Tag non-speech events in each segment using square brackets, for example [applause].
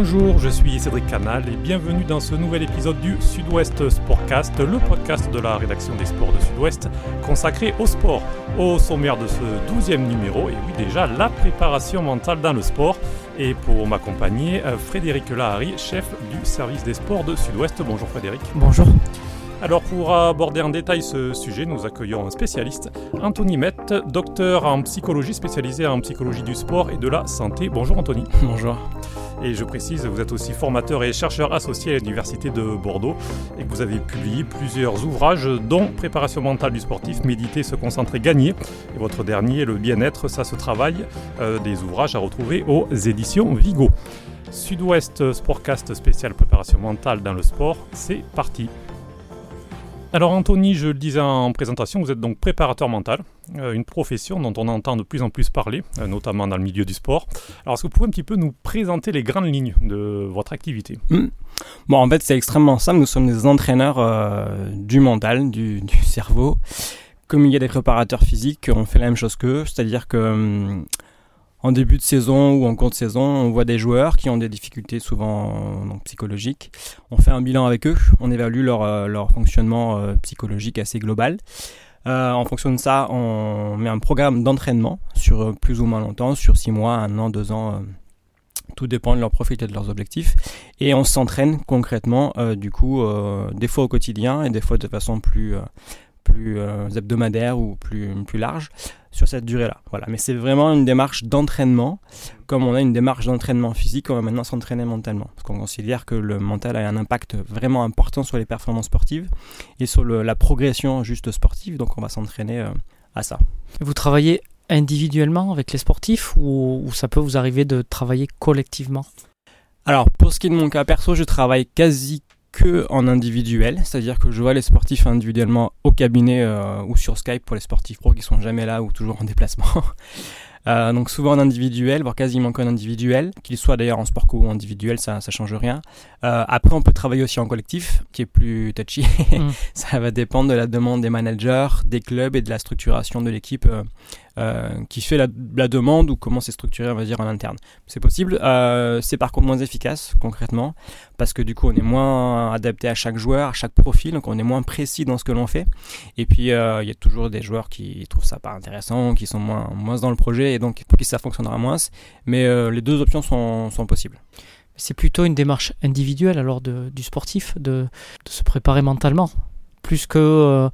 Bonjour, je suis Cédric Canal et bienvenue dans ce nouvel épisode du Sud-Ouest Sportcast, le podcast de la rédaction des sports de Sud-Ouest consacré au sport. Au sommaire de ce douzième numéro, et oui déjà la préparation mentale dans le sport. Et pour m'accompagner, euh, Frédéric Lahari, chef du service des sports de Sud-Ouest. Bonjour Frédéric. Bonjour. Alors pour aborder en détail ce sujet, nous accueillons un spécialiste, Anthony Mette, docteur en psychologie spécialisé en psychologie du sport et de la santé. Bonjour Anthony. Bonjour. Et je précise, vous êtes aussi formateur et chercheur associé à l'Université de Bordeaux et que vous avez publié plusieurs ouvrages dont Préparation mentale du sportif, Méditer, se concentrer, gagner. Et votre dernier, Le bien-être, ça se travaille, euh, des ouvrages à retrouver aux éditions Vigo. Sud-Ouest Sportcast spécial préparation mentale dans le sport, c'est parti. Alors Anthony, je le disais en présentation, vous êtes donc préparateur mental, euh, une profession dont on entend de plus en plus parler, euh, notamment dans le milieu du sport. Alors est-ce que vous pouvez un petit peu nous présenter les grandes lignes de votre activité? Hmm. Bon, en fait, c'est extrêmement simple. Nous sommes des entraîneurs euh, du mental, du, cerveau. Comme il y a des préparateurs physiques, on fait la même chose qu'eux, c'est-à-dire que hmm, en début de saison ou en cours de saison, on voit des joueurs qui ont des difficultés souvent psychologiques. On fait un bilan avec eux, on évalue leur, euh, fonctionnement euh, psychologique assez global. Euh, en fonction de ça, on met un programme d'entraînement sur plus ou moins longtemps, sur six mois, un an, deux ans. tout dépend de leur profil et de leurs objectifs. Et on s'entraîne concrètement, du coup, des fois au quotidien et des fois de façon plus, plus hebdomadaire ou plus, plus large sur cette durée-là. Voilà. Mais c'est vraiment une démarche d'entraînement. Comme on a une démarche d'entraînement physique, on va maintenant s'entraîner mentalement. Parce qu'on considère que le mental a un impact vraiment important sur les performances sportives et sur la progression juste sportive. Donc on va s'entraîner euh, à ça. Vous travaillez individuellement avec les sportifs ou, ou ça peut vous arriver de travailler collectivement? Alors, pour ce qui est de mon cas perso, je travaille quasi que en individuel, c'est-à-dire que je vois les sportifs individuellement au cabinet euh, ou sur Skype pour les sportifs pro qui sont jamais là ou toujours en déplacement. [laughs] Euh, donc souvent en individuel, voire quasiment qu'en individuel, qu'il soit d'ailleurs en sport co ou individuel, ça ça change rien. Euh, après, on peut travailler aussi en collectif, qui est plus touchy. Mm. [laughs] ça va dépendre de la demande des managers, des clubs et de la structuration de l'équipe euh, qui fait la, demande ou comment c'est structuré, on va dire, en interne. C'est possible. C'est par contre moins efficace, concrètement, parce que du coup, on est moins adapté à chaque joueur, à chaque profil, donc on est moins précis dans ce que l'on fait. Et puis, il y a toujours des joueurs qui trouvent ça pas intéressant, qui sont moins, moins dans le projet, et donc pour qui ça fonctionnera moins. Mais les deux options sont, sont possibles c'est plutôt une démarche individuelle alors de, du sportif de, de, se préparer mentalement plus que euh,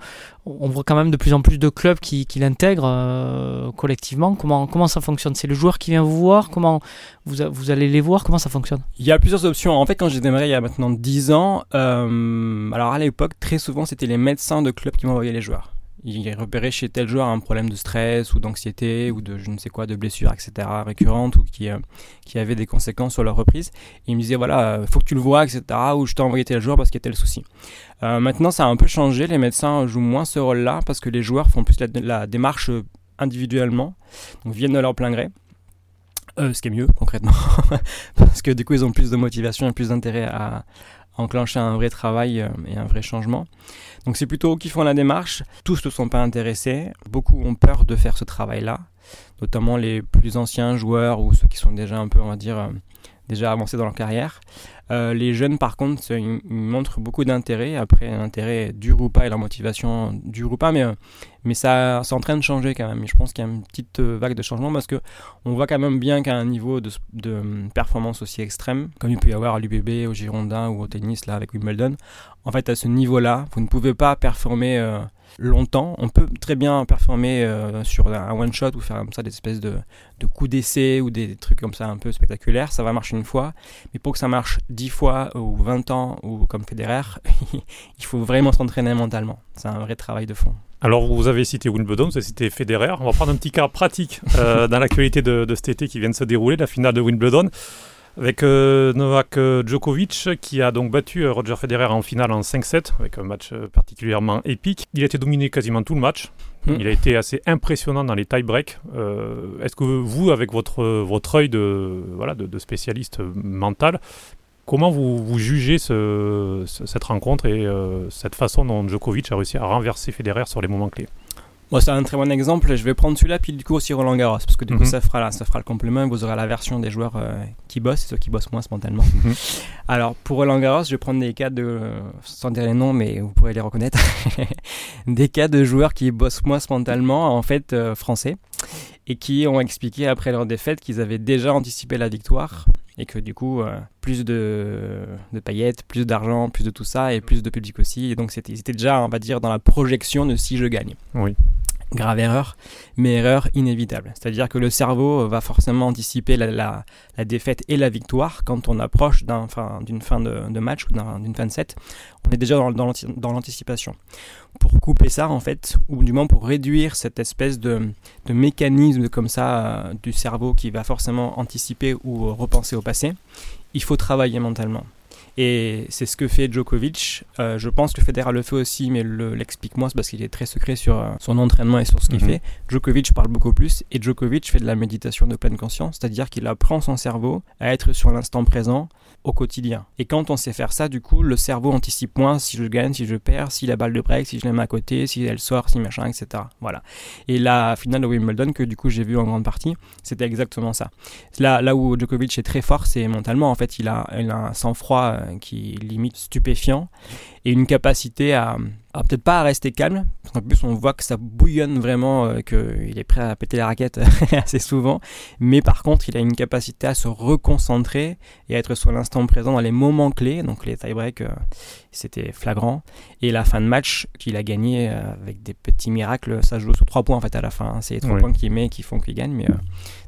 on voit quand même de plus en plus de clubs qui, qui l'intègrent euh, collectivement. Comment, comment ça fonctionne? C'est le joueur qui vient vous voir? Comment vous, vous allez les voir? Comment ça fonctionne? Il y a plusieurs options. En fait, quand j'ai démarré il y a maintenant 10 ans, euh, alors à l'époque, très souvent, c'était les médecins de clubs qui m'envoyaient les joueurs il repérait chez tel joueur un problème de stress ou d'anxiété ou de je ne sais quoi, de blessures, etc. récurrentes ou qui, euh, qui avaient des conséquences sur leur reprise. Et il me disait voilà, euh, faut que tu le vois, etc. Ou je t'ai envoyé tel joueur parce qu'il y a tel souci. Euh, maintenant, ça a un peu changé. Les médecins jouent moins ce rôle-là parce que les joueurs font plus la, démarche individuellement, donc viennent de leur plein gré. Euh, ce qui est mieux concrètement, [laughs] parce que du coup ils ont plus de motivation et plus d'intérêt à, enclencher un vrai travail et un vrai changement. Donc c'est plutôt eux qui font la démarche. Tous ne sont pas intéressés. Beaucoup ont peur de faire ce travail-là, notamment les plus anciens joueurs ou ceux qui sont déjà un peu, on va dire, euh, déjà avancés dans leur carrière. Euh, les jeunes, par contre, ils, montrent beaucoup d'intérêt. Après, l'intérêt dure ou pas et leur motivation dure ou pas, mais, euh, mais ça, c'est en train de changer quand même. je pense qu'il y a une petite euh, vague de changement parce que on voit quand même bien qu'à un niveau de, de, performance aussi extrême, comme il peut y avoir à l'UBB, au Girondin ou au tennis là avec Wimbledon, en fait, à ce niveau-là, vous ne pouvez pas performer longtemps. On peut très bien performer euh, sur un one shot ou faire comme ça des espèces de, de coups d'essai ou des, trucs comme ça un peu spectaculaires. Ça va marcher une fois, mais pour que ça marche 10 fois ou 20 ans ou comme Federer, [laughs] il faut vraiment s'entraîner mentalement. C'est un vrai travail de fond. Alors, vous avez cité Wimbledon, vous avez cité Federer. On va prendre un petit cas pratique euh, dans l'actualité de, de, cet été qui vient de se dérouler, la finale de Wimbledon avec euh, Novak euh, Djokovic qui a donc battu euh, Roger Federer en finale en 5-7 avec un match particulièrement épique. Il a été dominé quasiment tout le match. Hmm. Il a été assez impressionnant dans les tie-breaks. Est-ce que vous, avec votre, votre œil de, voilà, de, spécialiste mental, comment vous, vous jugez ce, cette rencontre et cette façon dont Djokovic a réussi à renverser Federer sur les moments clés? Moi, c'est un très bon exemple. Je vais prendre celui-là, puis du coup aussi Roland Garros, parce que du coup, Mhm. ça, fera, ça fera le complément. Vous aurez la version des joueurs euh, qui bossent et ceux qui bossent moins spontanément. Mhm. Alors, pour Roland Garros, je vais prendre des cas de, sans dire les noms, mais vous pourrez les reconnaître, [laughs] des cas de joueurs qui bossent moins spontanément, en fait, euh, français, et qui ont expliqué après leur défaite qu'ils avaient déjà anticipé la victoire, et que du coup, euh, plus de, de paillettes, plus d'argent, plus de tout ça, et plus de public aussi, et donc ils étaient déjà, on va dire, dans la projection de si je gagne. Oui. Grave erreur, mais erreur inévitable. C'est-à-dire que le cerveau va forcément anticiper la, défaite et la victoire quand on approche d'une fin de, match ou d'un- d'une fin de set. On est déjà dans, dans l'anti- dans l'anticipation. Pour couper ça, en fait, ou du moins pour réduire cette espèce de, mécanisme comme ça euh, du cerveau qui va forcément anticiper ou euh, repenser au passé, il faut travailler mentalement. Et c'est ce que fait Djokovic. Euh, je pense que Federer le fait aussi, mais le- l'explique moins, c'est parce qu'il est très secret sur euh, son entraînement et sur ce qu'il Mhm. fait. Djokovic parle beaucoup plus, et Djokovic fait de la méditation de pleine conscience, c'est-à-dire qu'il apprend son cerveau à être sur l'instant présent au quotidien. Et quand on sait faire ça, du coup, le cerveau anticipe moins si je gagne, si je perds, si la balle de break, si je la mets à côté, si elle sort, si machin, etc. Voilà. Et la finale de Wimbledon, que du coup j'ai vu en grande partie, c'était exactement ça. Là, là où Djokovic est très fort, c'est mentalement. En fait, il a, il a un sang-froid euh, qui est limite stupéfiant et une capacité à, peut-être pas à rester calme, parce qu'en plus on voit que ça bouillonne vraiment, euh, qu'il est prêt à péter la raquette [laughs] assez souvent, mais par contre il a une capacité à se reconcentrer et à être sur l'instant présent dans les moments clés, donc les tie-breaks euh, c'était flagrant, et la fin de match qu'il a gagné euh, avec des petits miracles, ça joue sur trois points en fait à la fin, hein. c'est les trois Oui. points qu'il met qui font qu'il gagne, mais euh,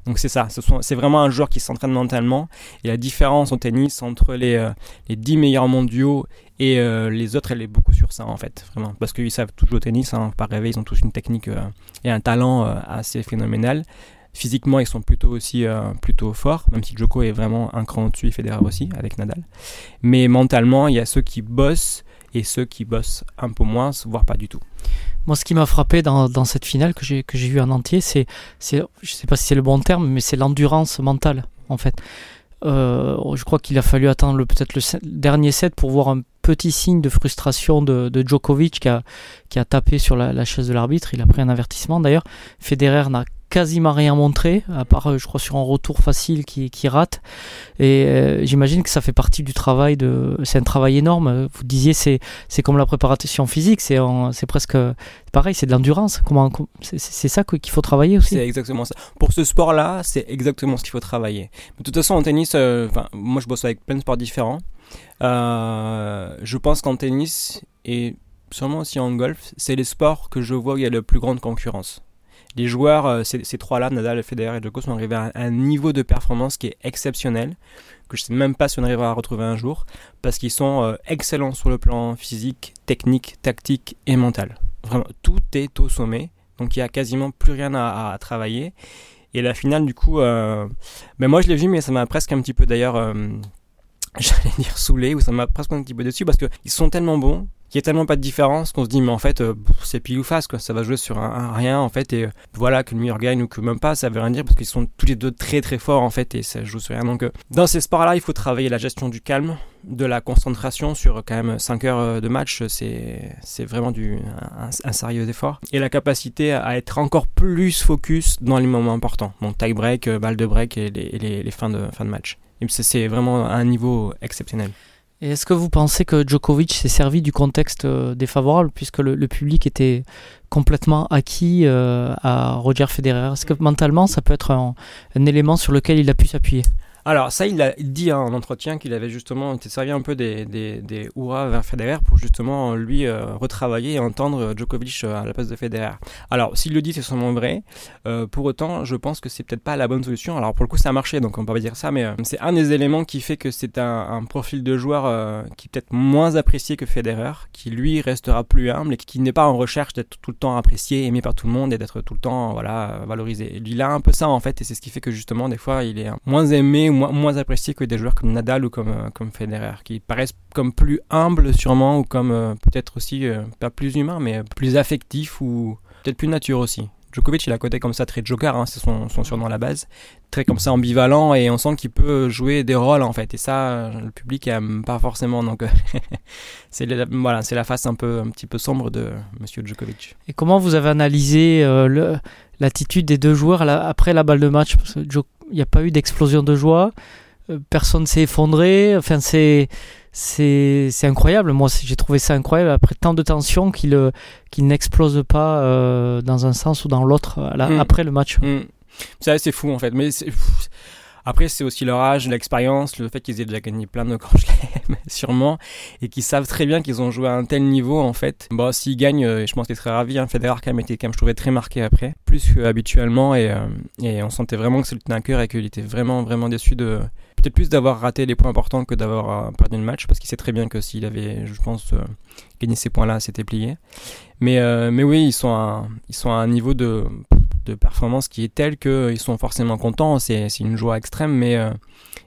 donc c'est ça, c'est vraiment un joueur qui s'entraîne mentalement, et la différence au tennis entre les, les 10 meilleurs mondiaux et euh, les autres, elle est beaucoup sur ça en fait, vraiment. Parce qu'ils savent tout jouer au tennis, hein, par rêver, ils ont tous une technique euh, et un talent euh, assez phénoménal. Physiquement, ils sont plutôt aussi plutôt forts, même si Djoko est vraiment un cran au-dessus Federer aussi, avec Nadal. Mais mentalement, il y a ceux qui bossent et ceux qui bossent un peu moins, voire pas du tout. Moi, ce qui m'a frappé dans, cette finale que j'ai vue en entier, c'est, je sais pas si c'est le bon terme, mais c'est l'endurance mentale, en fait. Je crois qu'il a fallu attendre peut-être le dernier set pour voir un petit signe de frustration de, Djokovic qui a, qui a tapé sur la, chaise de l'arbitre. Il a pris un avertissement. D'ailleurs, Federer n'a quasiment rien montré, à part, euh, je crois, sur un retour facile qui, qui rate. Et euh, j'imagine que ça fait partie du travail de. C'est un travail énorme. Vous disiez, c'est, c'est comme la préparation physique. C'est, en- c'est presque pareil, c'est de l'endurance. Comment, com- c'est, c'est- ça qu'il faut travailler aussi. C'est exactement ça. Pour ce sport-là, c'est exactement ce qu'il faut travailler. De toute façon, en tennis, euh, moi je bosse avec plein de sports différents. Euh, je pense qu'en tennis et sûrement aussi en golf, c'est les sports que je vois où il y a la plus grande concurrence. Les joueurs, euh, ces, trois-là, Nadal, Federer et Djokovic, sont arrivés à un niveau de performance qui est exceptionnel, que je sais même pas si on arrivera à retrouver un jour, parce qu'ils sont euh, excellents sur le plan physique, technique, tactique et mental. Vraiment, tout est au sommet, donc il y a quasiment plus rien à, travailler. Et la finale, du coup, ben moi je l'ai vu, mais ça m'a presque un petit peu d'ailleurs, [laughs] j'allais dire saoulé, ou ça m'a presque un petit peu dessus, parce qu'ils sont tellement bons, qu'il n'y a tellement pas de différence qu'on se dit, mais en fait, euh, c'est pile ou face, quoi. Ça va jouer sur un, rien, en fait, et euh, voilà, que le meilleur gagne ou que même pas, ça veut rien dire, parce qu'ils sont tous les deux très très forts, en fait, et ça joue sur rien. Donc, euh, dans ces sports-là, il faut travailler la gestion du calme, de la concentration sur quand même 5 heures de match, c'est vraiment du, un, sérieux effort. Et la capacité à être encore plus focus dans les moments importants. Donc tie break, balle de break et les, les, les fins, de, fin de match. C'est- vraiment un niveau exceptionnel. Et est-ce que vous pensez que Djokovic s'est servi du contexte euh, défavorable puisque le, public était complètement acquis euh, à Roger Federer? Est-ce que mentalement ça peut être un élément sur lequel il a pu s'appuyer? Alors ça, il a dit hein, en entretien qu'il avait justement été servi un peu des, des, des hurrahs vers Federer pour justement lui euh, retravailler et entendre Djokovic euh, à la place de Federer. Alors s'il le dit, c'est sûrement vrai. Euh, pour autant, je pense que c'est peut-être pas la bonne solution. Alors pour le coup, ça a marché, donc on peut pas dire ça, mais euh, c'est un des éléments qui fait que c'est un, un profil de joueur euh, qui est peut-être moins apprécié que Federer, qui lui restera plus humble et qui n'est pas en recherche d'être tout le temps apprécié, aimé par tout le monde et d'être tout le temps voilà valorisé. Il a un peu ça en fait, et c'est ce qui fait que justement des fois il est moins aimé, moins, moins apprécié que des joueurs comme Nadal ou comme, euh, comme Federer, qui paraissent comme plus humbles sûrement, ou comme euh, peut-être aussi, euh, pas plus humains, mais plus affectifs ou peut-être plus nature aussi. Djokovic, il a côté comme ça très joker, hein, c'est son, son surnom à la base, très comme ça ambivalent et on sent qu'il peut jouer des rôles en fait. Et ça, le public aime pas forcément. Donc [laughs] c'est voilà, la face un peu un petit peu sombre de Monsieur Djokovic. Et comment vous avez analysé l'attitude des deux joueurs après la balle de match? Parce n'y a pas eu d'explosion de joie, euh, personne s'est effondré. Enfin, c'est c'est incroyable. Moi, j'ai trouvé ça incroyable après tant de tensions qu'il euh, qu'il n'explose pas euh, dans un sens ou dans l'autre mm. après le match. Mm. Ça, c'est fou en fait. Mais après, c'est aussi leur âge, l'expérience, le fait qu'ils aient déjà gagné plein de grands [laughs] sûrement, et qu'ils savent très bien qu'ils ont joué à un tel niveau, en fait. Bon, s'ils gagnent, euh, je pense qu'ils seraient ravis. Hein. Federer, quand même, était, quand même, je trouvais, très marqué après, plus qu'habituellement, et, et on sentait vraiment que c'était un cœur et qu'il était vraiment, vraiment déçu de, peut-être plus d'avoir raté les points importants que d'avoir euh, perdu le match, parce qu'il sait très bien que s'il avait, je pense, euh, gagné ces points-là, c'était plié. Mais, euh, mais oui, ils sont, à, ils sont à un niveau de, de performance qui est tel qu'ils sont forcément contents, c'est une joie extrême, mais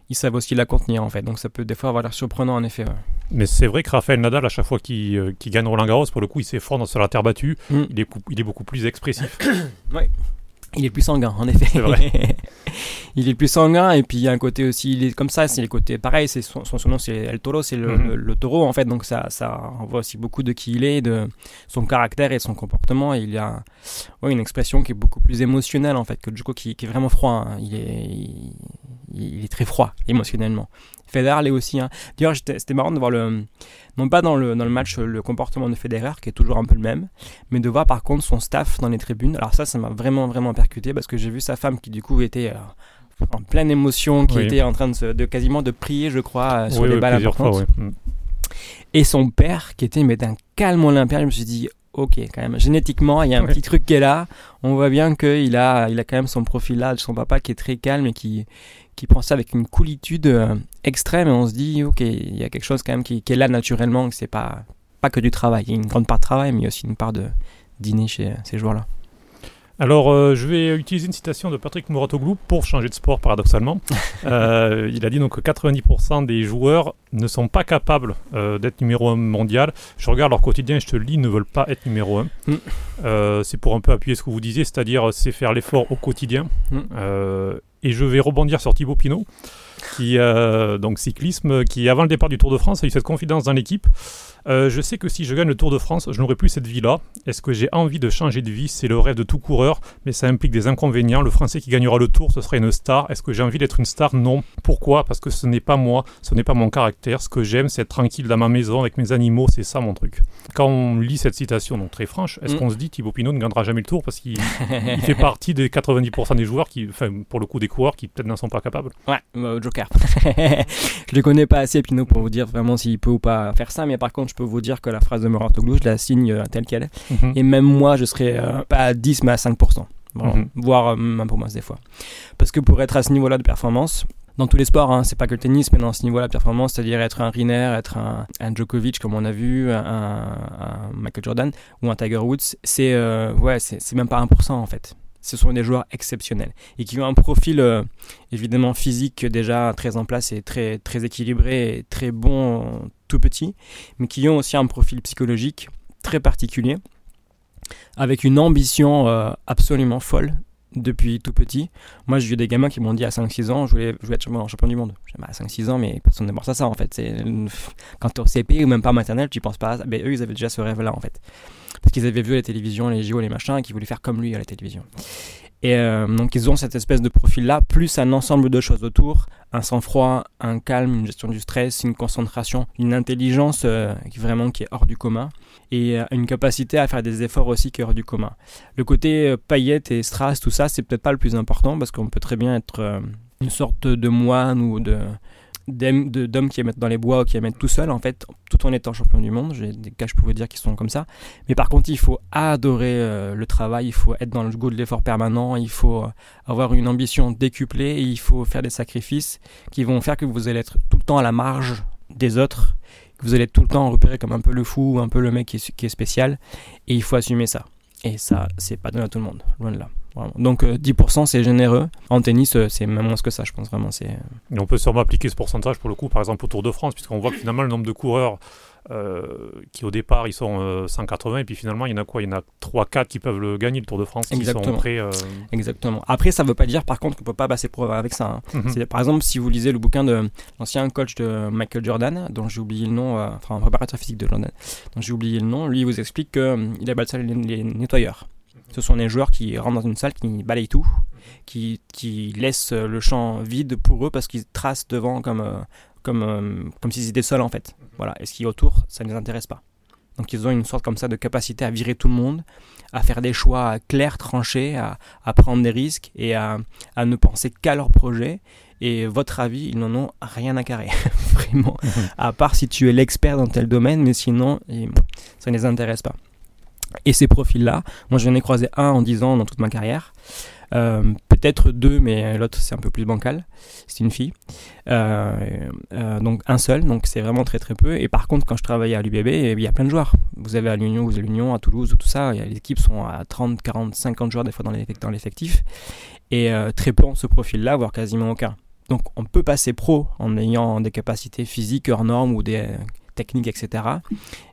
ils savent aussi la contenir en fait. Donc ça peut des fois avoir l'air surprenant en effet. Mais c'est vrai que Raphaël Nadal, à chaque fois qu'il gagne Roland Garros, pour le coup, il s'effondre sur la terre battue. Mm. Il, est, il est beaucoup plus expressif. [coughs] oui. Il est plus sanguin, en effet. Vrai. [laughs] il est plus sanguin, et puis il y a un côté aussi, il est comme ça, c'est le côté pareil, c'est son, son, nom c'est El Toro, c'est le, taureau en fait, donc ça, ça voit aussi beaucoup de qui il est, de son caractère et son comportement. Et il y a ouais, une expression qui est beaucoup plus émotionnelle en fait que Djoko qui, qui est vraiment froid. Hein. Il, est, il, est très froid émotionnellement. Federer l'est aussi. Hein. D'ailleurs, c'était marrant de voir le, non pas dans le, dans le match le comportement de Federer qui est toujours un peu le même, mais de voir par contre son staff dans les tribunes. Alors ça, ça m'a vraiment vraiment percuté parce que j'ai vu sa femme qui du coup était euh, en pleine émotion, qui était en train de, de, quasiment de prier, je crois, euh, sur les balles importantes. Mm. Et son père qui était mais d'un calme olympien. Je me suis dit ok, quand même, génétiquement, il y a un [laughs] petit truc qui est là. On voit bien qu'il a, il a quand même son profil là de son papa qui est très calme et qui, qui prend ça avec une coolitude euh, extrême. Et on se dit, ok, il y a quelque chose quand même qui, est là naturellement, que c'est pas, pas que du travail. Il y a une grande part de travail, mais il y a aussi une part de dîner chez ces joueurs-là. Alors, euh, je vais utiliser une citation de Patrick Mouratoglou pour changer de sport, paradoxalement. [laughs] Euh, il a dit donc que 90% des joueurs ne sont pas capables euh, d'être numéro 1 mondial. Je regarde leur quotidien et je te le ils ne veulent pas être numéro 1. Mm. c'est pour un peu appuyer ce que vous disiez, c'est-à-dire c'est faire l'effort au quotidien. Mm. et je vais rebondir sur Thibaut Pinot, qui, donc cyclisme, qui avant le départ du Tour de France a eu cette confidence dans l'équipe. Euh, je sais que si je gagne le Tour de France, je n'aurai plus cette vie-là. Est-ce que j'ai envie de changer de vie? C'est le rêve de tout coureur, mais ça implique des inconvénients. Le Français qui gagnera le Tour, ce sera une star. Est-ce que j'ai envie d'être une star? Non. Pourquoi? Parce que ce n'est pas moi, ce n'est pas mon caractère. Ce que j'aime, c'est être tranquille dans ma maison avec mes animaux. C'est ça mon truc. Quand on lit cette citation, donc très franche, est-ce mm. qu'on se dit Thibaut Pinot ne gagnera jamais le Tour? Parce qu'il fait partie des 90% des joueurs qui, enfin, pour le coup, des coureurs qui peut-être n'en sont pas capables Ouais, euh, Joker. [laughs] je le connais pas assez Pinot pour vous dire vraiment s'il peut ou pas faire ça, mais par contre, je peux vous dire que la phrase de Mouratoglou, je la signe euh, telle qu'elle est. Mhm. Et même moi, je serais euh, pas à 10, mais à 5%. Mhm. Voire même pour moi des fois. Parce que pour être à ce niveau-là de performance, dans tous les sports, hein, c'est pas que le tennis, mais dans ce niveau-là de performance, c'est-à-dire être un Riner, être un, Djokovic comme on a vu, un, Michael Jordan ou un Tiger Woods, c'est euh, ouais, c'est même pas 1% en fait ce sont des joueurs exceptionnels et qui ont un profil euh, évidemment physique déjà très en place et très, équilibré et très bon tout petit, mais qui ont aussi un profil psychologique très particulier avec une ambition euh, absolument folle depuis tout petit. Moi, j'ai eu des gamins qui m'ont dit à 5-6 ans, je voulais, je être champion, du monde. À 5-6 ans, mais personne ne pense à ça en fait. Quand tu es au CP ou même pas maternelle, tu penses pas à ça. Ben, eux, ils avaient déjà ce rêve-là en fait parce qu'ils avaient vu la télévision, les JO, les machins, et qu'ils voulaient faire comme lui à la télévision. Et euh, donc ils ont cette espèce de profil-là, plus un ensemble de choses autour, un sang-froid, un calme, une gestion du stress, une concentration, une intelligence euh, vraiment qui est hors du commun, et euh, une capacité à faire des efforts aussi qui est hors du commun. Le côté paillettes et strass, tout ça, c'est peut-être pas le plus important, parce qu'on peut très bien être une sorte de moine ou de d'hommes qui aiment dans les bois ou qui aiment tout seul en fait tout en étant champion du monde. J'ai des cas je pouvais dire qui sont comme ça. Mais par contre il faut adorer euh, le travail. Il faut être dans le goût de l'effort permanent. Il faut euh, avoir une ambition décuplée et il faut faire des sacrifices qui vont faire que vous allez être tout le temps à la marge des autres que vous allez être tout le temps repéré comme un peu le fou ou un peu le mec qui est, qui est spécial. Et il faut assumer ça. Et ça c'est pas donné à tout le monde. Loin de là Donc 10% c'est généreux. En tennis, c'est même moins que ça, je pense vraiment. C'est. Et on peut sûrement appliquer ce pourcentage pour le coup, par exemple au Tour de France, puisqu'on voit que finalement le nombre de coureurs euh, qui au départ ils sont 180 euh, et puis finalement il y en a quoi? Il y en a 3-4 qui peuvent le gagner le Tour de France Exactement. qui sont prêts. Euh, Exactement. Après ça ne veut pas dire par contre qu'on peut pas passer pro avec ça. Hein. Mhm. Par exemple si vous lisez le bouquin de l'ancien coach de Michael Jordan, dont j'ai oublié le nom, enfin un préparateur physique de Jordan, dont j'ai oublié le nom, lui il vous explique qu'il appelle ça les, les nettoyeurs. Ce sont les joueurs qui rentrent dans une salle, qui balayent tout, qui, qui laissent le champ vide pour eux parce qu'ils tracent devant comme, comme, euh, comme s'ils étaient seuls en fait. Voilà. Et ce qui est autour, ça ne les intéresse pas. Donc ils ont une sorte comme ça de capacité à virer tout le monde, à faire des choix clairs, tranchés, à, à prendre des risques et à, à ne penser qu'à leur projet. Et votre avis, ils n'en ont rien à carrer, [laughs] vraiment. [laughs] à part si tu es l'expert dans tel domaine, mais sinon, ça ne les intéresse pas. Et ces profils-là, moi j'en ai croisé un en 10 ans dans toute ma carrière. Euh, peut-être deux, mais l'autre c'est un peu plus bancal. C'est une fille. Euh, euh, donc un seul, donc c'est vraiment très très peu. Et par contre, quand je travaillais à l'UBB, il y a plein de joueurs. Vous avez à l'Union, vous avez l'Union, à Toulouse, tout ça. Les équipes sont à 30, 40, 50 joueurs des fois dans l'effectif. Et très peu ont ce profil-là, voire quasiment aucun. Donc on peut passer pro en ayant des capacités physiques hors normes ou des techniques, etc.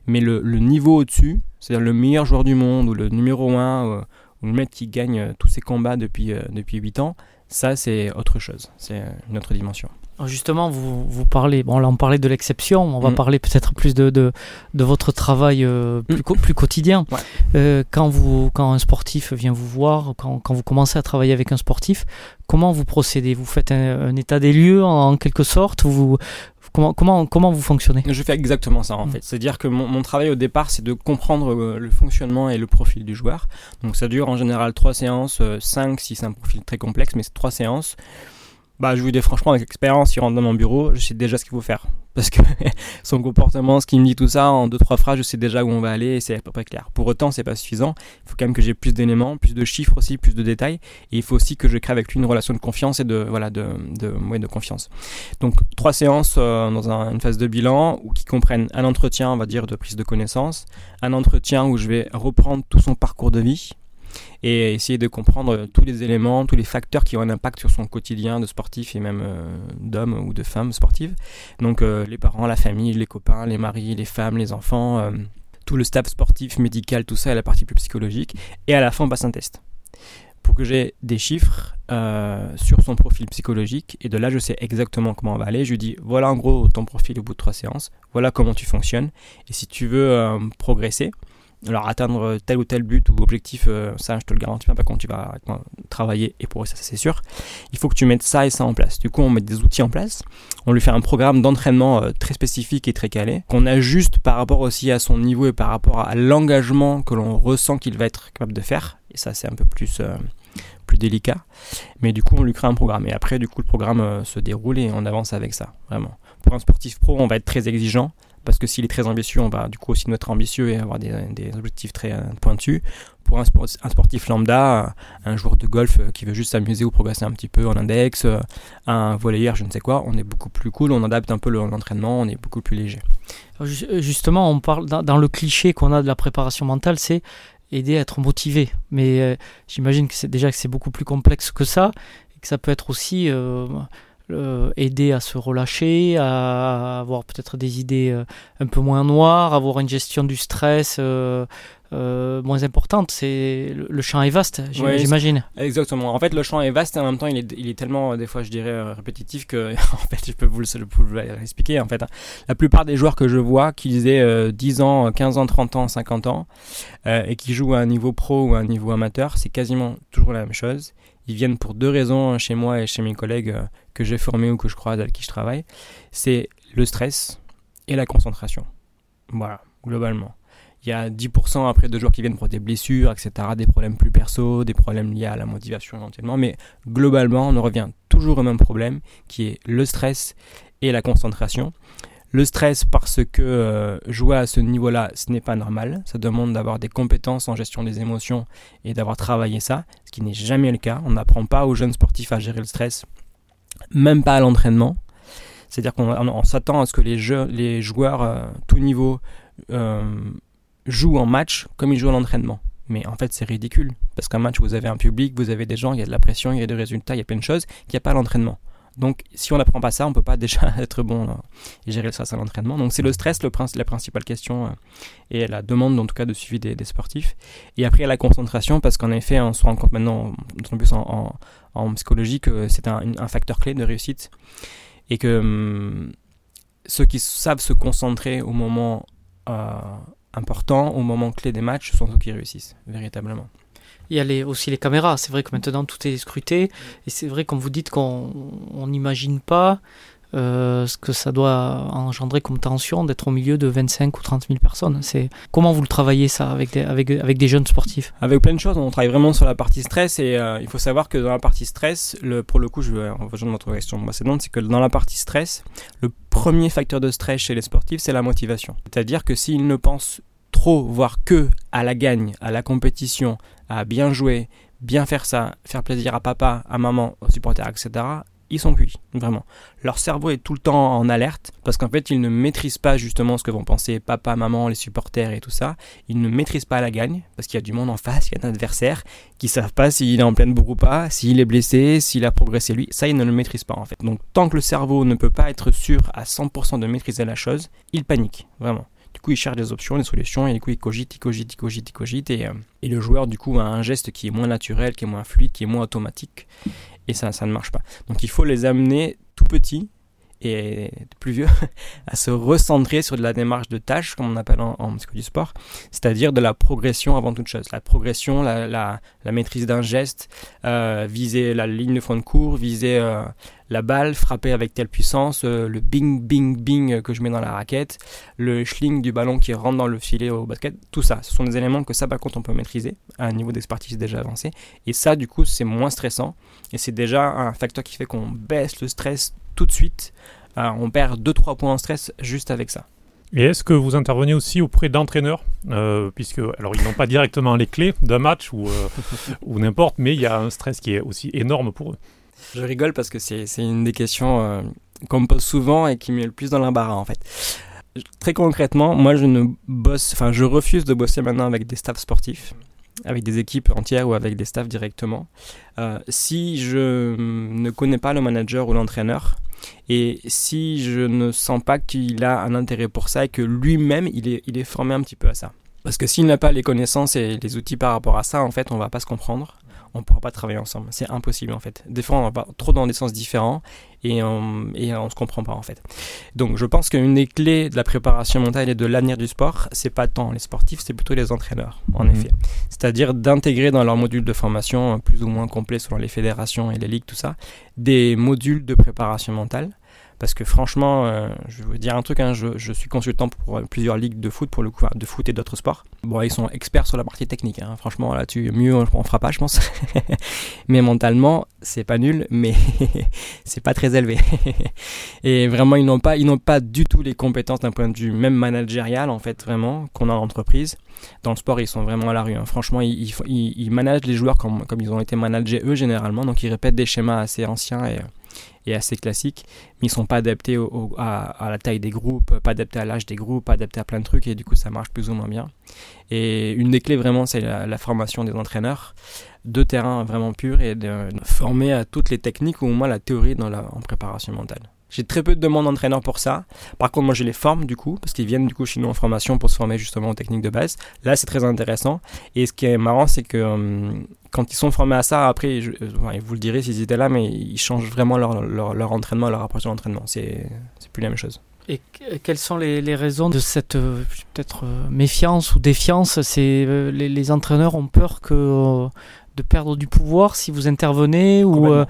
Mais le niveau au-dessus, c'est-à-dire le meilleur joueur du monde ou le numéro 1 ou le mec qui gagne euh, tous ses combats depuis, euh, depuis 8 ans, ça c'est autre chose, c'est une autre dimension. Justement, vous, vous parlez, bon là on parlait de l'exception, on va mm. parler peut-être plus de, de, de, votre travail euh, plus, mm. plus quotidien. quand, vous, quand un sportif vient vous voir, quand, quand, vous commencez à travailler avec un sportif, comment vous procédez? Vous faites un, état des lieux en, quelque sorte? Vous, Comment, comment, comment vous fonctionnez Je fais exactement ça en mm. fait. C'est-à-dire que mon, mon, travail au départ, c'est de comprendre euh, le fonctionnement et le profil du joueur. Donc ça dure en général 3 séances, 5 euh, si c'est un profil très complexe, mais c'est 3 séances bah, je vous dis franchement, avec l'expérience, il rentre dans mon bureau, je sais déjà ce qu'il faut faire. [laughs] Parce que [laughs] son comportement, ce qu'il me dit tout ça, en deux, trois phrases, je sais déjà où on va aller et c'est à peu près clair. Pour autant, c'est pas suffisant. Il faut quand même que j'ai plus d'éléments, plus de chiffres aussi, plus de détails. Et il faut aussi que je crée avec lui une relation de confiance et de, voilà, de, de, ouais, de confiance. Donc, trois séances euh, dans une phase de bilan qui comprennent un entretien, on va dire, de prise de connaissance, un entretien où je vais reprendre tout son parcours de vie, et essayer de comprendre tous les éléments, tous les facteurs qui ont un impact sur son quotidien de sportif et même euh, d'homme ou de femme sportive. Donc euh, les parents, la famille, les copains, les maris, les femmes, les enfants, euh, tout le staff sportif, médical, tout ça et la partie plus psychologique. Et à la fin, on passe un test pour que j'ai des chiffres sur son profil psychologique. Et de là, je sais exactement comment on va aller. Je lui dis, voilà en gros ton profil au bout de trois séances. Voilà comment tu fonctionnes. Et si tu veux progresser, alors atteindre tel ou tel but ou objectif, euh, ça je te le garantis pas quand tu vas travailler et pour ça c'est sûr. Il faut que tu mettes ça et ça en place. Du coup on met des outils en place, on lui fait un programme d'entraînement euh, très spécifique et très calé, qu'on ajuste par rapport aussi à son niveau et par rapport à l'engagement que l'on ressent qu'il va être capable de faire. Et ça c'est un peu plus, euh, plus délicat. Mais du coup on lui crée un programme et après du coup le programme se déroule et on avance avec ça, vraiment. Pour un sportif pro on va être très exigeant parce que s'il est très ambitieux, on va du coup aussi être ambitieux et avoir des, objectifs très euh, pointus. Pour un, sportif lambda, un joueur de golf euh, qui veut juste s'amuser ou progresser un petit peu en index, euh, un volleyeur, je ne sais quoi, on est beaucoup plus cool, on adapte un peu l'entraînement, on est beaucoup plus léger. Justement, on parle dans, le cliché qu'on a de la préparation mentale, c'est aider à être motivé. Mais j'imagine que c'est déjà que c'est beaucoup plus complexe que ça, et que ça peut être aussi aider à se relâcher, à avoir peut-être des idées euh, un peu moins noires, avoir une gestion du stress euh, moins importante. C'est le, champ est vaste, j'imagine. exactement. En fait, le champ est vaste et en même temps, il est, il est tellement, des fois, je dirais, répétitif que, [laughs] en fait, je peux vous l'expliquer. En fait, la plupart des joueurs que je vois, qu'ils aient 10 ans, 15 ans, 30 ans, 50 ans, et qui jouent à un niveau pro ou à un niveau amateur, c'est quasiment toujours la même chose. Ils viennent pour deux raisons hein, chez moi et chez mes collègues euh, que j'ai formés ou que je croise avec qui je travaille. C'est le stress et la concentration. Voilà, globalement. Il y a 10% après de joueurs qui viennent pour des blessures, etc., des problèmes plus perso, des problèmes liés à la motivation éventuellement, mais globalement, on revient toujours au même problème qui est le stress et la concentration. Le stress parce que euh, jouer à ce niveau-là, ce n'est pas normal. Ça demande d'avoir des compétences en gestion des émotions et d'avoir travaillé ça, ce qui n'est jamais le cas. On n'apprend pas aux jeunes sportifs à gérer le stress, même pas à l'entraînement. C'est-à-dire qu'on s'attend à ce que les, joueurs, euh, tout niveau, euh, jouent en match comme ils jouent à l'entraînement. Mais en fait, c'est ridicule. Parce qu'un match, vous avez un public, vous avez des gens, il y a de la pression, il y a des résultats, il y a plein de choses qu'il n'y a pas à l'entraînement. Donc, si on n'apprend pas ça, on ne peut pas [laughs] déjà être bon et gérer le stress à l'entraînement. Donc, c'est le stress le, la principale question euh, et la demande, en tout cas, de suivi des, sportifs. Et après, la concentration, parce qu'en effet, on se rend compte maintenant, en plus en, en, psychologie, que c'est un, un, facteur clé de réussite. Et que hum, ceux qui savent se concentrer au moment euh, important, au moment clé des matchs, sont ceux qui réussissent, véritablement. Il y a aussi les caméras. C'est vrai que maintenant tout est scruté. Et c'est vrai, comme vous dites, qu'on n'imagine pas euh, ce que ça doit engendrer comme tension d'être au milieu de 25 ou 30 000 personnes. C'est comment vous le travaillez ça avec des, avec, avec des jeunes sportifs? Avec plein de choses. On travaille vraiment sur la partie stress et euh, il faut savoir que dans la partie stress, le, pour le coup, je vais rejoindre votre question précédente, c'est que dans la partie stress, le premier facteur de stress chez les sportifs, c'est la motivation. C'est-à-dire que s'ils ne pensent trop, voire que à la gagne, à la compétition, à bien jouer, bien faire ça, faire plaisir à papa, à maman, aux supporters, etc., ils sont cuits, vraiment. Leur cerveau est tout le temps en alerte parce qu'en fait, ils ne maîtrisent pas justement ce que vont penser papa, maman, les supporters et tout ça. Ils ne maîtrisent pas la gagne parce qu'il y a du monde en face, il y a un adversaire qui savent pas s'il est en pleine bourre ou pas, s'il est blessé, s'il a progressé lui. Ça, ils ne le maîtrisent pas en fait. Donc, tant que le cerveau ne peut pas être sûr à 100% de maîtriser la chose, il panique, vraiment. Du coup, il cherche des options, des solutions, et du coup, il cogite, il cogite, il cogite, il cogite, et, euh, et le joueur, du coup, a un geste qui est moins naturel, qui est moins fluide, qui est moins automatique, et ça, ça ne marche pas. Donc, il faut les amener tout petits, et plus vieux, [laughs] à se recentrer sur de la démarche de tâche, comme on appelle en, en du sport, c'est-à-dire de la progression avant toute chose. La progression, la maîtrise d'un geste, euh, viser la ligne de fond de cours, viser euh, la balle, frapper avec telle puissance, euh, le bing, bing, bing que je mets dans la raquette, le schling du ballon qui rentre dans le filet au basket, tout ça, ce sont des éléments que ça, par contre, on peut maîtriser à un niveau d'expertise déjà avancé. Et ça, du coup, c'est moins stressant et c'est déjà un facteur qui fait qu'on baisse le stress tout de suite. Euh, on perd 2-3 points en stress juste avec ça. Et est-ce que vous intervenez aussi auprès d'entraîneurs? Euh, Puisque, alors, ils n'ont pas directement les clés d'un match ou, euh, [laughs] ou n'importe, mais il y a un stress qui est aussi énorme pour eux. Je rigole parce que c'est une des questions qu'on me pose souvent et qui met le plus dans l'embarras en fait. Très concrètement, moi je ne bosse, enfin je refuse de bosser maintenant avec des staffs sportifs avec des équipes entières ou avec des staffs directement. Euh, si je ne connais pas le manager ou l'entraîneur, et si je ne sens pas qu'il a un intérêt pour ça et que lui-même il est, formé un petit peu à ça. Parce que s'il n'a pas les connaissances et les outils par rapport à ça, en fait, on va pas se comprendre on ne pourra pas travailler ensemble. C'est impossible en fait. Des fois, on va trop dans des sens différents et on, et on se comprend pas en fait. Donc, je pense qu'une des clés de la préparation mentale et de l'avenir du sport, c'est pas tant les sportifs, c'est plutôt les entraîneurs, en mhm. effet. C'est-à-dire d'intégrer dans leur module de formation, plus ou moins complet selon les fédérations et les ligues, tout ça, des modules de préparation mentale parce que franchement, euh, je vais vous dire un truc, hein, je, suis consultant pour plusieurs ligues de foot, pour le coup, de foot et d'autres sports. Bon, ils sont experts sur la partie technique, hein. franchement, là-dessus, mieux on, fera pas, je pense. [laughs] mais mentalement, c'est pas nul, mais [laughs] c'est pas très élevé. [laughs] et vraiment, ils n'ont pas, pas du tout les compétences d'un point de vue même managérial, en fait, vraiment, qu'on a en entreprise. Dans le sport, ils sont vraiment à la rue. Hein. Franchement, ils, ils, ils, managent les joueurs comme, comme ils ont été managés eux, généralement. Donc, ils répètent des schémas assez anciens et et assez classiques, mais ils sont pas adaptés à, la taille des groupes, pas adaptés à l'âge des groupes, pas adaptés à plein de trucs, et du coup ça marche plus ou moins bien. Et une des clés vraiment, c'est la, formation des entraîneurs de terrain vraiment pur et de, former à toutes les techniques ou au moins la théorie dans la, en préparation mentale. J'ai très peu de demandes d'entraîneurs pour ça. Par contre, moi, je les forme du coup, parce qu'ils viennent du coup chez nous en formation pour se former justement aux techniques de base. Là, c'est très intéressant. Et ce qui est marrant, c'est que hum, quand ils sont formés à ça, après, je, euh, vous le direz s'ils étaient là, mais ils changent vraiment leur, leur, entraînement, leur approche de l'entraînement. C'est plus la même chose. Et quelles sont les, les raisons de cette euh, peut-être euh, méfiance ou défiance? C'est les, les, entraîneurs ont peur que de perdre du pouvoir si vous intervenez ou, euh,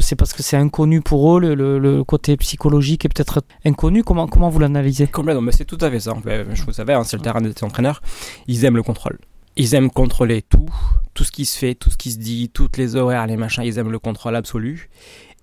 c'est parce que c'est inconnu pour eux, le, le, côté psychologique est peut-être inconnu Comment, comment vous l'analysez? Complètement, mais c'est tout à fait ça. Je vous savais, hein, c'est le terrain des entraîneurs. Ils aiment le contrôle. Ils aiment contrôler tout, tout ce qui se fait, tout ce qui se dit, toutes les horaires, les machins, ils aiment le contrôle absolu.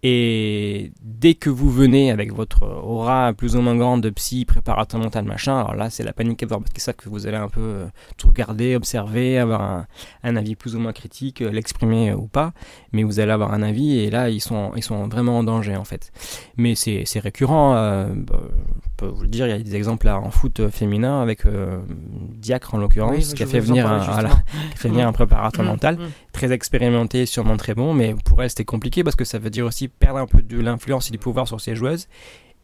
Et dès que vous venez avec votre aura plus ou moins grande de psy, préparateur mental, machin, alors là, c'est la panique à voir, parce que c'est ça que vous allez un peu euh, tout regarder, observer, avoir un, un avis plus ou moins critique, euh, l'exprimer euh, ou pas, mais vous allez avoir un avis, et là, ils sont, ils sont vraiment en danger, en fait. Mais c'est récurrent, bah, je peux vous le dire, il y a des exemples là, en foot féminin, avec Diacre en l'occurrence, Oui, qui, a fait venir en un, fait venir un préparateur Mm, mental, mm. très expérimenté, sûrement très bon, mais pour elle c'était compliqué parce que ça veut dire aussi perdre un peu de l'influence et du pouvoir sur ses joueuses.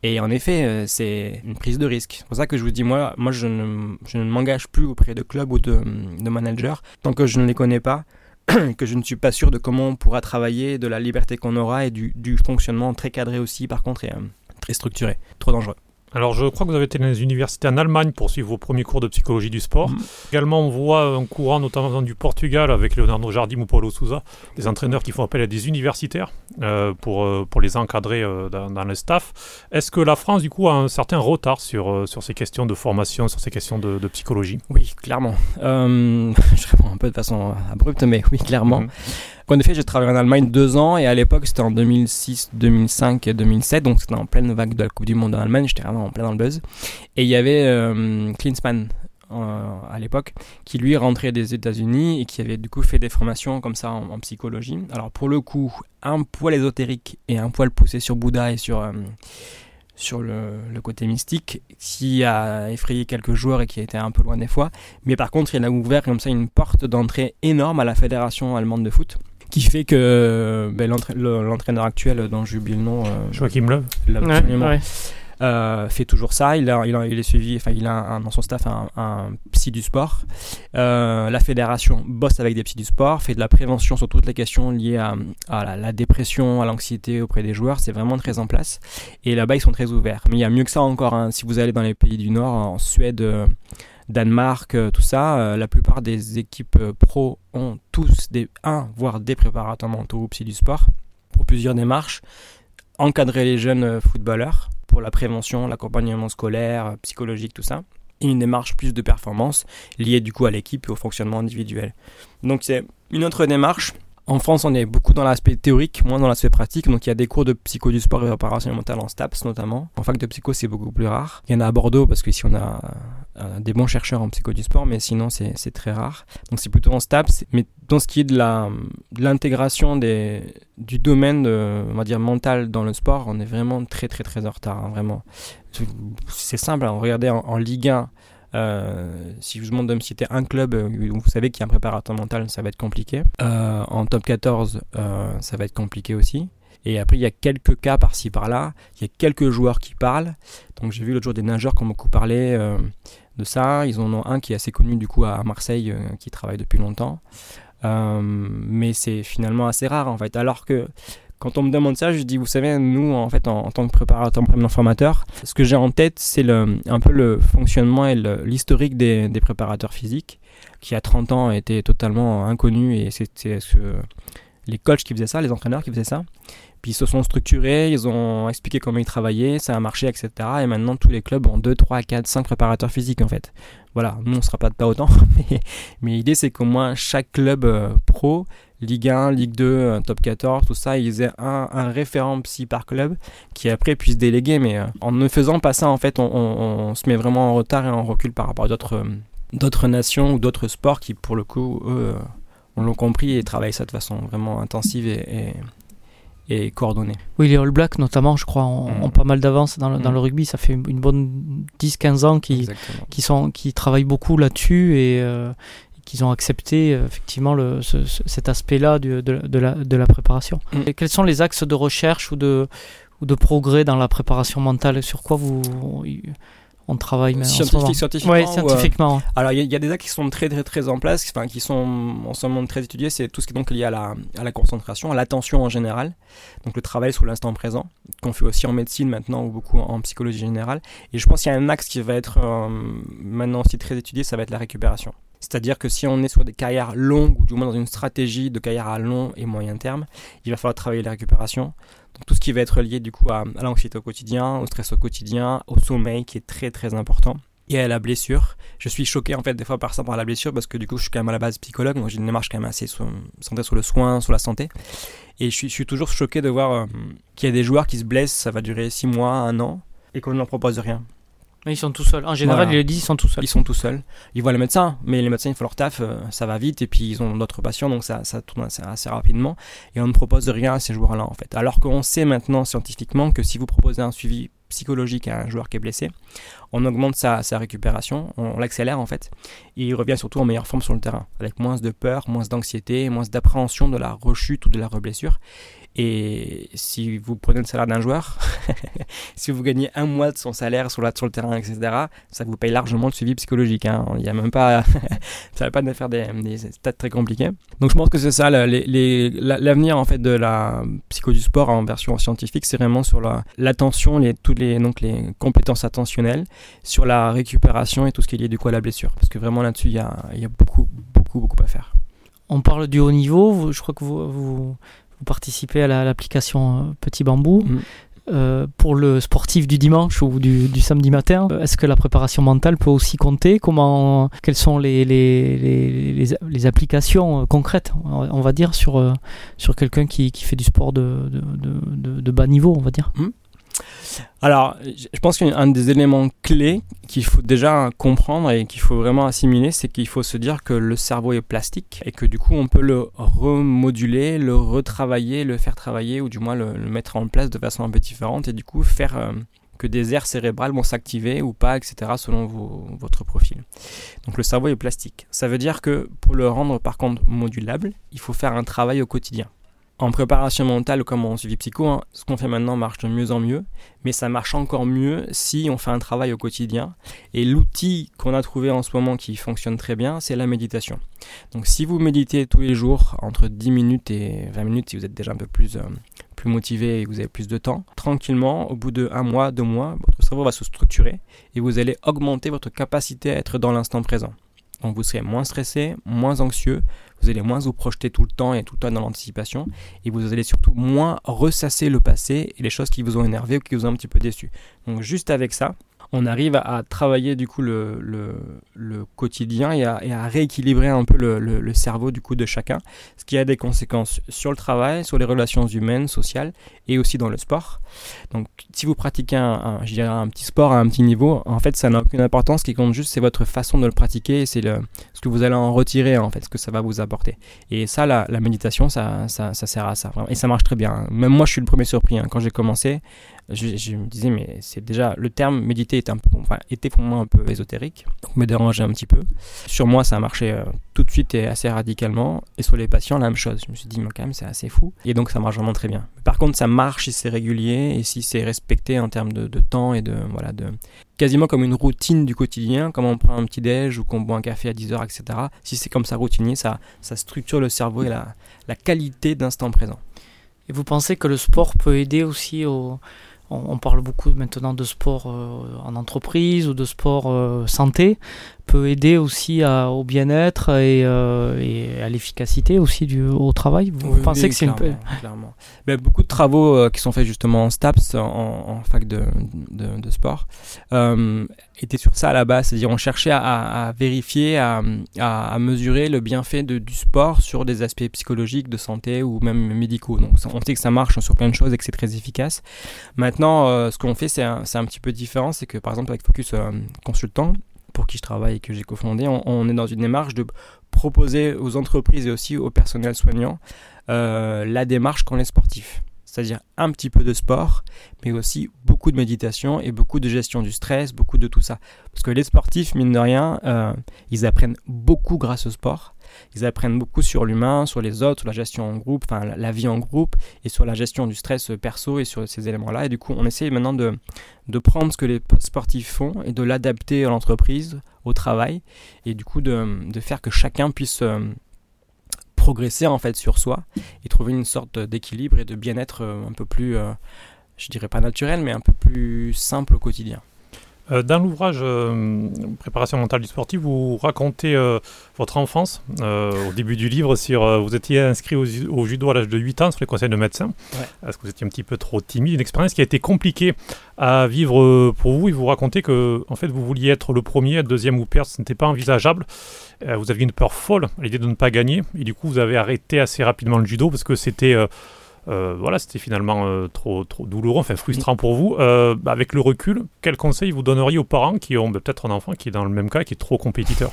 Et en effet, euh, c'est une prise de risque. C'est pour ça que je vous dis, moi, moi je ne, je ne m'engage plus auprès de clubs ou de, de managers tant que je ne les connais pas, [clears throat] que je ne suis pas sûr de comment on pourra travailler, de la liberté qu'on aura et du, du fonctionnement très cadré aussi, par contre, et euh, très structuré. Trop dangereux. Alors, je crois que vous avez été dans les universités en Allemagne pour suivre vos premiers cours de psychologie du sport. Mhm. Également, on voit un courant, notamment du Portugal, avec Leonardo Jardim ou Paulo Souza, des entraîneurs qui font appel à des universitaires euh, pour, euh, pour les encadrer euh, dans, dans le staff. Est-ce que la France, du coup, a un certain retard sur, sur ces questions de formation, sur ces questions de, de psychologie? Oui, clairement. [laughs] Je réponds un peu de façon abrupte, mais oui, clairement. En effet, j'ai travaillé en Allemagne deux ans et à l'époque, c'était en 2006, 2005 et 2007, donc c'était en pleine vague de la Coupe du Monde en Allemagne, j'étais vraiment en plein dans le buzz. Et il y avait euh, Klinsmann euh, à l'époque qui lui rentrait des États-Unis et qui avait du coup fait des formations comme ça en, en psychologie. Alors pour le coup, un poil ésotérique et un poil poussé sur Bouddha et sur. euh, sur le, le côté mystique, qui a effrayé quelques joueurs et qui a été un peu loin des fois. Mais par contre, il a ouvert comme ça une porte d'entrée énorme à la fédération allemande de foot, qui fait que ben, l'entra- le- l'entraîneur actuel dont j'oublie le nom, euh, Joachim Ouais, ouais. euh, fait toujours ça. Il a, il a, il est suivi, enfin, il a un- dans son staff un, un psy du sport. Euh, la fédération bosse avec des psys du sport, fait de la prévention sur toutes les questions liées à, à la, la dépression, à l'anxiété auprès des joueurs. C'est vraiment très en place. Et là-bas, ils sont très ouverts. Mais il y a mieux que ça encore. hein. Si vous allez dans les pays du Nord, en Suède, euh, Danemark, euh, tout ça, euh, la plupart des équipes euh, pro ont tous des un voire des préparateurs mentaux ou psy du sport pour plusieurs démarches. Encadrer les jeunes footballeurs pour la prévention, l'accompagnement scolaire, psychologique, tout ça. Et une démarche plus de performance liée du coup à l'équipe et au fonctionnement individuel. Donc c'est une autre démarche. En France, on est beaucoup dans l'aspect théorique, moins dans l'aspect pratique. Donc il y a des cours de psycho du sport et préparation mentale en STAPS notamment. En fac de psycho, c'est beaucoup plus rare. Il y en a à Bordeaux parce qu'ici on a euh, des bons chercheurs en psycho du sport, mais sinon c'est très rare. Donc c'est plutôt en STAPS. Mais dans ce qui est de de l'intégration du domaine de, on va dire mental dans le sport, on est vraiment très très très en retard, hein, vraiment. C'est simple, hein, regardez en, en Ligue 1, euh, si je vous demande de me citer un club euh, vous savez qu'il y a un préparateur mental, ça va être compliqué. Euh, en top 14, euh, ça va être compliqué aussi. Et après, il y a quelques cas par-ci par-là. Il y a quelques joueurs qui parlent. Donc, j'ai vu l'autre jour des nageurs qui ont beaucoup parlé euh, de ça. Ils en ont un qui est assez connu, du coup, à Marseille, euh, qui travaille depuis longtemps. Euh, mais c'est finalement assez rare, en fait. Alors que quand on me demande ça, je dis, vous savez, nous, en fait, en, en tant que préparateur, formateur, ce que j'ai en tête, c'est un peu le fonctionnement et l'historique des, préparateurs physiques, qui à 30 ans étaient totalement inconnus et c'était ce les coachs qui faisaient ça, les entraîneurs qui faisaient ça. Puis ils se sont structurés, ils ont expliqué comment ils travaillaient, ça a marché, etc. Et maintenant, tous les clubs ont 2, 3, 4, 5 préparateurs physiques, en fait. Voilà, nous, on ne sera pas, autant, [laughs] mais, mais l'idée, c'est qu'au moins chaque club euh, pro, Ligue 1, Ligue 2, euh, Top 14, tout ça, ils aient un, un référent psy par club qui après puisse déléguer. Mais euh, en ne faisant pas ça, en fait, on, on- on se met vraiment en retard et en recul par rapport à d'autres euh, d'autres nations ou d'autres sports qui, pour le coup, eux, on l'ont compris et travaillent ça de façon vraiment intensive et, et, et coordonnée. Oui, les All Blacks, notamment, je crois, ont, Mm. ont pas mal d'avance dans, le- dans Mm. le rugby. Ça fait une bonne 10-15 ans qu'ils Exactement. qui sont qui travaillent beaucoup là-dessus et euh, qu'ils ont accepté euh, effectivement le, ce- ce- cet aspect-là de, de la, de la préparation. Mm. Et quels sont les axes de recherche ou de ou de progrès dans la préparation mentale? Sur quoi vous on travaille mais Scientifique, scientifiquement. Ouais, ou, euh, scientifiquement. Alors, il y, a- il y a des actes qui sont très, très, très en place, enfin, qui sont en ce moment très étudiés. C'est tout ce qui est donc lié à la, à la concentration, à l'attention en général. Donc, le travail sur l'instant présent, qu'on fait aussi en médecine maintenant ou beaucoup en psychologie générale. Et je pense qu'il y a un axe qui va être euh, maintenant aussi très étudié, ça va être la récupération. C'est-à-dire que si on est sur des carrières longues, ou du moins dans une stratégie de carrière à long et moyen terme, il va falloir travailler la récupération. Donc tout ce qui va être lié du coup à, l'anxiété au quotidien, au stress au quotidien, au sommeil qui est très très important et à la blessure. Je suis choqué en fait des fois par ça, par la blessure, parce que du coup je suis quand même à la base psychologue, donc j'ai une démarche quand même assez centrée sur le soin, sur la santé. Et je suis, je suis toujours choqué de voir euh, qu'il y a des joueurs qui se blessent, ça va durer 6 mois, 1 an, et qu'on ne leur propose rien. Ils sont tout seuls. En général, Voilà. ils le disent, ils sont tout seuls. Ils sont tout seuls. Ils voient le médecin, mais les médecins ils font leur taf, euh, ça va vite, et puis ils ont d'autres patients, donc ça, ça tourne assez, assez rapidement. Et on ne propose rien à ces joueurs-là en fait. Alors qu'on sait maintenant scientifiquement que si vous proposez un suivi psychologique à un joueur qui est blessé, on augmente sa, sa récupération, on, l'accélère en fait, et il revient surtout en meilleure forme sur le terrain, avec moins de peur, moins d'anxiété, moins d'appréhension de la rechute ou de la reblessure. Et si vous prenez le salaire d'un joueur, [laughs] si vous gagnez un mois de son salaire sur, la, le terrain, etc., ça vous paye largement le suivi psychologique. hein. Il n'y a même pas, [laughs] ça va pas de faire des, stats très compliqués. Donc je pense que c'est ça la- l'avenir en fait de la psycho du sport en version scientifique, c'est vraiment sur la- l'attention, les, toutes les donc les compétences attentionnelles, sur la récupération et tout ce qui est lié du coup à la blessure. Parce que vraiment là-dessus, il y a, beaucoup, beaucoup, beaucoup à faire. On parle du haut niveau. je crois que vous, vous participez à la- l'application euh, Petit Bambou. Mm. Euh, pour le sportif du dimanche ou du, du samedi matin, euh, est-ce que la préparation mentale peut aussi compter? Comment, Quelles sont les, les, les, les- les applications concrètes, on va dire, sur, sur quelqu'un qui, qui fait du sport de, de, de, bas niveau, on va dire? Alors, je pense qu'un des éléments clés qu'il faut déjà comprendre et qu'il faut vraiment assimiler, c'est qu'il faut se dire que le cerveau est plastique et que du coup on peut le remoduler, le retravailler, le faire travailler ou du moins le, le mettre en place de façon un peu différente et du coup faire euh, que des aires cérébrales vont s'activer ou pas, etc. selon vos- votre profil. Donc le cerveau est plastique. Ça veut dire que pour le rendre par contre modulable, il faut faire un travail au quotidien. En préparation mentale comme en suivi psycho, hein, ce qu'on fait maintenant marche de mieux en mieux mais ça marche encore mieux si on fait un travail au quotidien. Et l'outil qu'on a trouvé en ce moment qui fonctionne très bien, c'est la méditation. Donc si vous méditez tous les jours entre 10 minutes et 20 minutes, si vous êtes déjà un peu plus, euh, plus motivé et que vous avez plus de temps, tranquillement, au bout de un mois, deux mois, votre cerveau va se structurer et vous allez augmenter votre capacité à être dans l'instant présent. Donc vous serez moins stressé, moins anxieux, vous allez moins vous projeter tout le temps et tout le temps dans l'anticipation, et vous allez surtout moins ressasser le passé et les choses qui vous ont énervé ou qui vous ont un petit peu déçu. Donc juste avec ça, on arrive à, travailler du coup le, quotidien et à, rééquilibrer un peu le, cerveau du coup de chacun, ce qui a des conséquences sur le travail, sur les relations humaines, sociales et aussi dans le sport. Donc si vous pratiquez un, petit sport à un petit niveau, en fait ça n'a aucune importance, ce qui compte juste c'est votre façon de le pratiquer et c'est ce que vous allez en retirer en fait, ce que ça va vous apporter. Et ça, la, la méditation, ça, sert à ça. Et ça marche très bien. Même moi, je suis le premier surpris. hein. Quand j'ai commencé, je, me disais, mais c'est déjà le terme méditer est un peu, était pour moi un peu ésotérique, donc me dérangeait un petit peu. Sur moi, ça a marché euh, tout de suite et assez radicalement. Et sur les patients, la même chose. Je me suis dit, mais quand même, c'est assez fou. Et donc, ça marche vraiment très bien. Par contre, ça marche si c'est régulier et si c'est respecté en termes de, de temps et de, voilà, de, quasiment comme une routine du quotidien, comme on prend un petit déj ou qu'on boit un café à 10 heures, etc. Si c'est comme ça routinier, ça, ça structure le cerveau et la, la qualité d'instant présent. Et vous pensez que le sport peut aider aussi au... On on parle beaucoup maintenant de sport euh, en entreprise ou de sport euh, santé, peut aider aussi à- au bien-être et, euh, et à l'efficacité aussi du, au travail. Vous Oui, pensez oui, que c'est une... clairement. Ben, beaucoup de travaux euh, qui sont faits justement en STAPS, en, en fac de, de, de sport, euh, étaient sur ça à la base. C'est-à-dire on cherchait à, vérifier, à, à, à mesurer le bienfait de, du sport sur des aspects psychologiques, de santé ou même médicaux. Donc on sait que ça marche sur plein de choses et que c'est très efficace. Maintenant, ce qu'on fait, c'est un, un petit peu différent. C'est que par exemple avec Focus Consultant, pour qui je travaille et que j'ai cofondé, on, on est dans une démarche de proposer aux entreprises et aussi au personnel soignant euh, la démarche qu'ont les sportifs. C'est-à-dire un petit peu de sport, mais aussi beaucoup de méditation et beaucoup de gestion du stress, beaucoup de tout ça. Parce que les sportifs, mine de rien, euh, ils apprennent beaucoup grâce au sport. Ils apprennent beaucoup sur l'humain, sur les autres, sur la gestion en groupe, enfin la, vie en groupe, et sur la gestion du stress perso et sur ces éléments-là. Et du coup, on essaye maintenant de, de prendre ce que les sportifs font et de l'adapter à l'entreprise, au travail, et du coup de, de faire que chacun puisse euh, progresser en fait sur soi et trouver une sorte d'équilibre et de bien-être euh, un peu plus, euh, je dirais pas naturel, mais un peu plus simple au quotidien. Euh, dans l'ouvrage euh, Préparation mentale du sportif, vous racontez euh, votre enfance au début du livre. Sur, vous étiez inscrit au, judo à l'âge de 8 ans sur les conseils de médecins. Est-ce que vous étiez un petit peu trop timide? Une expérience qui a été compliquée à vivre pour vous. Et vous racontez que en fait, vous vouliez être le premier, deuxième ou perdre. Ce n'était pas envisageable. vous aviez une peur folle à l'idée de ne pas gagner. Et du coup, vous avez arrêté assez rapidement le judo parce que c'était euh, voilà, c'était finalement euh, trop, trop douloureux, enfin frustrant pour vous. Euh, bah, avec le recul, quel conseil vous donneriez aux parents qui ont bah, peut-être un enfant qui est dans le même cas, qui est trop compétiteur?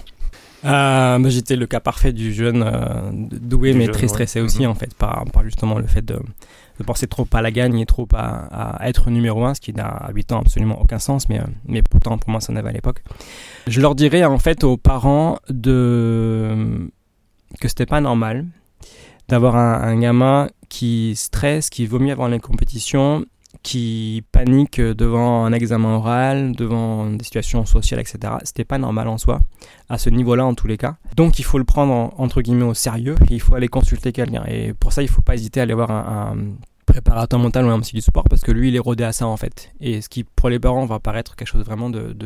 Bah, J'étais le cas parfait du jeune doué, mais très stressé aussi, mhm. en fait, par, justement le fait de, penser trop à la gagne et trop à, être numéro un, ce qui n'a à 8 ans absolument aucun sens, mais, mais pourtant pour moi ça n'avait à l'époque. Je leur dirais en fait aux parents de que c'était pas normal d'avoir un, gamin qui stresse, qui vomit avant les compétitions, qui panique devant un examen oral, devant des situations sociales, etc. C'était pas normal en soi, à ce niveau-là en tous les cas. Donc il faut le prendre entre guillemets au sérieux, il faut aller consulter quelqu'un. Et pour ça, il faut pas hésiter à aller voir un, préparateur mental ou un psy du sport parce que lui il est rodé à ça en fait. Et ce qui pour les parents va paraître quelque chose vraiment de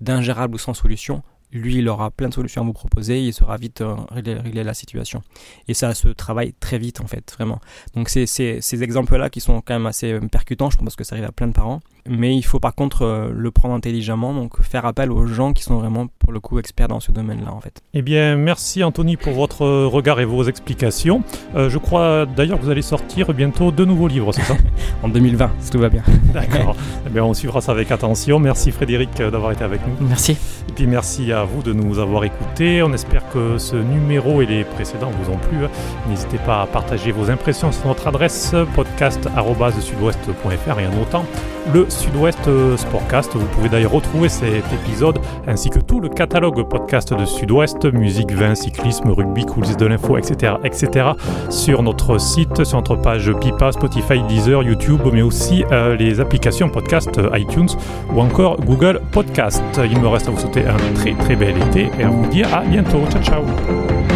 d'ingérable ou sans solution, lui, il aura plein de solutions à vous proposer, il sera vite euh, régler, la situation. Et ça se travaille très vite, en fait, vraiment. Donc, c'est ces exemples-là qui sont quand même assez euh, percutants, je pense que ça arrive à plein de parents. Mais il faut par contre euh, le prendre intelligemment, donc faire appel aux gens qui sont vraiment, pour le coup, experts dans ce domaine-là, en fait. Eh bien, merci Anthony pour votre regard et vos explications. je crois d'ailleurs que vous allez sortir bientôt deux nouveaux livres, c'est ça? [laughs] En 2020, si tout va bien. D'accord. [laughs] eh bien, on suivra ça avec attention. Merci Frédéric d'avoir été avec nous. Merci. Et puis merci à vous de nous avoir écoutés. On espère que ce numéro et les précédents vous ont plu. N'hésitez pas à partager vos impressions sur notre adresse podcast.sudouest.fr et en notant le Sud-Ouest Sportcast. Vous pouvez d'ailleurs retrouver cet épisode ainsi que tout le catalogue podcast de Sud-Ouest, musique, vin, cyclisme, rugby, coulisses de l'info, etc., etc. sur notre site, sur notre page Pipa, Spotify, Deezer, YouTube, mais aussi euh, les applications podcast iTunes ou encore Google Podcast. Il me reste à vous souhaiter un très très bel été et à vous dire à bientôt. Ciao ciao